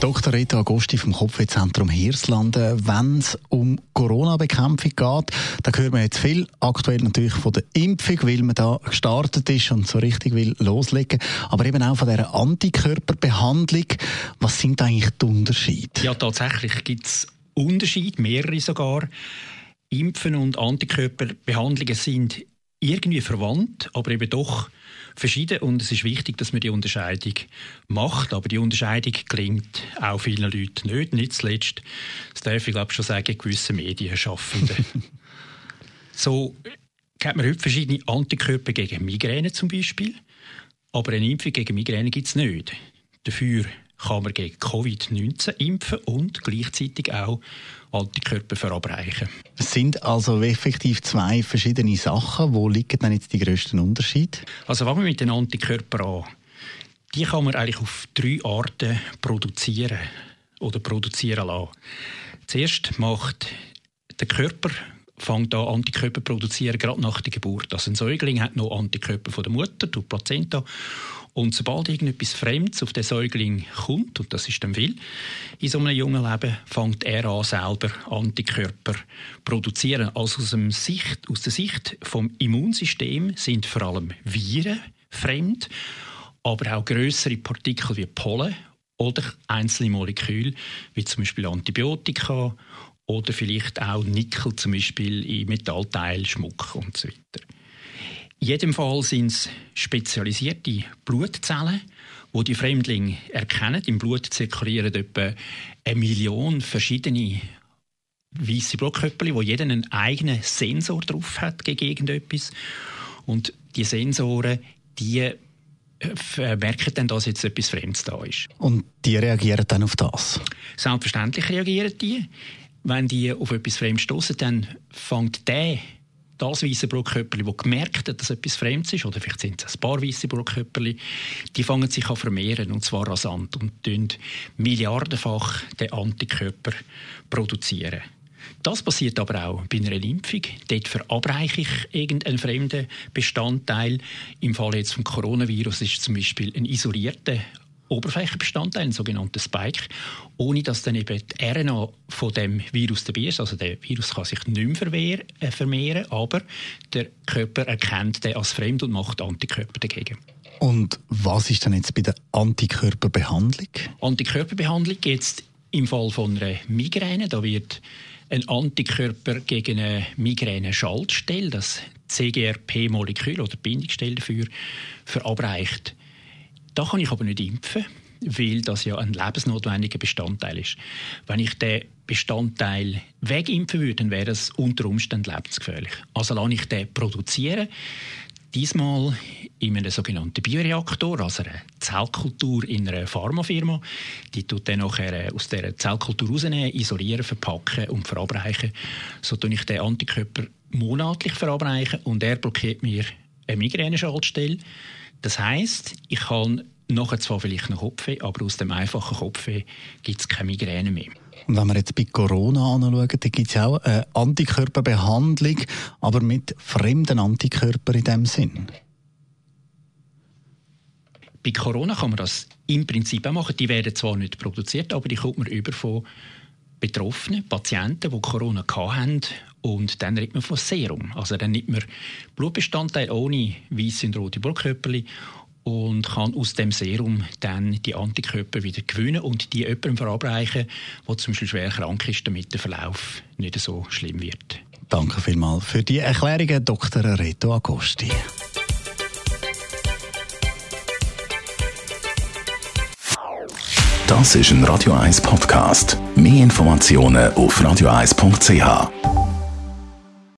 Dr. Rita Agosti vom Kopfwehzentrum Hirslanden. Wenn es um Corona-Bekämpfung geht, da hören wir jetzt viel. Aktuell natürlich von der Impfung, weil man da gestartet ist und so richtig will loslegen. Aber eben auch von dieser Antikörperbehandlung. Was sind eigentlich die Unterschiede? Ja, tatsächlich gibt es Unterschiede, mehrere sogar. Impfen und Antikörperbehandlungen sind irgendwie verwandt, aber eben doch verschieden und es ist wichtig, dass man die Unterscheidung macht, aber die Unterscheidung klingt auch vielen Leuten nicht, nicht zuletzt, das darf ich glaube schon sagen, gewissen Medienschaffenden. so hat man heute verschiedene Antikörper gegen Migräne zum Beispiel, aber eine Impfung gegen Migräne gibt es nicht. Dafür kann man gegen Covid-19 impfen und gleichzeitig auch Antikörper verabreichen. Es sind also effektiv zwei verschiedene Sachen. Wo liegen denn jetzt die grössten Unterschiede? Also fangen wir mit den Antikörpern an. Die kann man eigentlich auf drei Arten produzieren oder produzieren lassen. Zuerst macht der Körper fängt an, Antikörper zu produzieren, gerade nach der Geburt. Also ein Säugling hat noch Antikörper von der Mutter, durch Plazenta. Und sobald irgendetwas Fremdes auf den Säugling kommt, und das ist dann viel, in so einem jungen Leben, fängt er an, selber Antikörper zu produzieren. Also aus, dem Sicht, aus der Sicht vom Immunsystem sind vor allem Viren fremd, aber auch größere Partikel wie Pollen oder einzelne Moleküle, wie zum Beispiel Antibiotika oder vielleicht auch Nickel, zum Beispiel in Metallteil, Schmuck und so weiter. In jedem Fall sind es spezialisierte Blutzellen, wo die, die Fremdlinge erkennen. Im Blut zirkulieren etwa eine Million verschiedene weiße Blutkörper, wo jeder einen eigenen Sensor drauf hat gegen irgendetwas. Und die Sensoren, die äh, merken dann, dass jetzt etwas Fremdes da ist. Und die reagieren dann auf das? Selbstverständlich reagieren die. Wenn die auf etwas Fremdes stoßen, dann fängt der das weiße Blutkörperli, das gemerkt hat, dass etwas Fremdes ist, oder vielleicht sind es ein paar weiße Blutkörperli, die fangen sich an vermehren, und zwar rasant, und tun milliardenfach den Antikörper produzieren. Das passiert aber auch bei einer Impfung. Dort verabreiche ich irgendeinen fremden Bestandteil. Im Fall jetzt vom Coronavirus ist zum Beispiel ein isolierter Oberflächenbestandteil, ein sogenannter Spike, ohne dass dann eben die RNA von dem Virus dabei ist. Also der Virus kann sich nicht mehr äh, vermehren, aber der Körper erkennt den als fremd und macht Antikörper dagegen. Und was ist denn jetzt bei der Antikörperbehandlung? Antikörperbehandlung jetzt im Fall von einer Migräne, da wird ein Antikörper gegen eine Migräne-Schaltstelle, das CGRP-Molekül oder Bindungsstelle dafür, verabreicht. Da kann ich aber nicht impfen, weil das ja ein lebensnotwendiger Bestandteil ist. Wenn ich den Bestandteil wegimpfen würde, dann wäre das unter Umständen lebensgefährlich. Also lasse ich den produzieren, diesmal in einem sogenannten Bioreaktor, also einer Zellkultur in einer Pharmafirma. Die tut dann nachher aus dieser Zellkultur rausnehmen, isolieren, verpacken und verabreichen. So tue ich den Antikörper monatlich verabreichen und er blockiert mir eine Migräne-Schaltstelle. Das heißt, ich kann nachher zwar vielleicht noch Kopfweh, aber aus dem einfachen Kopfweh gibt es keine Migräne mehr. Und wenn wir jetzt bei Corona anschauen, da gibt es ja auch eine Antikörperbehandlung, aber mit fremden Antikörpern in dem Sinn. Bei Corona kann man das im Prinzip auch machen. Die werden zwar nicht produziert, aber die kommt man über von Betroffenen, Patienten, die Corona hatten. Und dann redet man von Serum. Also dann nimmt man Blutbestandteile ohne weiße und rote Blutkörper und kann aus dem Serum dann die Antikörper wieder gewinnen und die jemandem verabreichen, der zum Beispiel schwer krank ist, damit der Verlauf nicht so schlimm wird. Danke vielmals für die Erklärungen, Dr. Reto Agosti. Das ist ein Radio 1 Podcast. Mehr Informationen auf radio1.ch.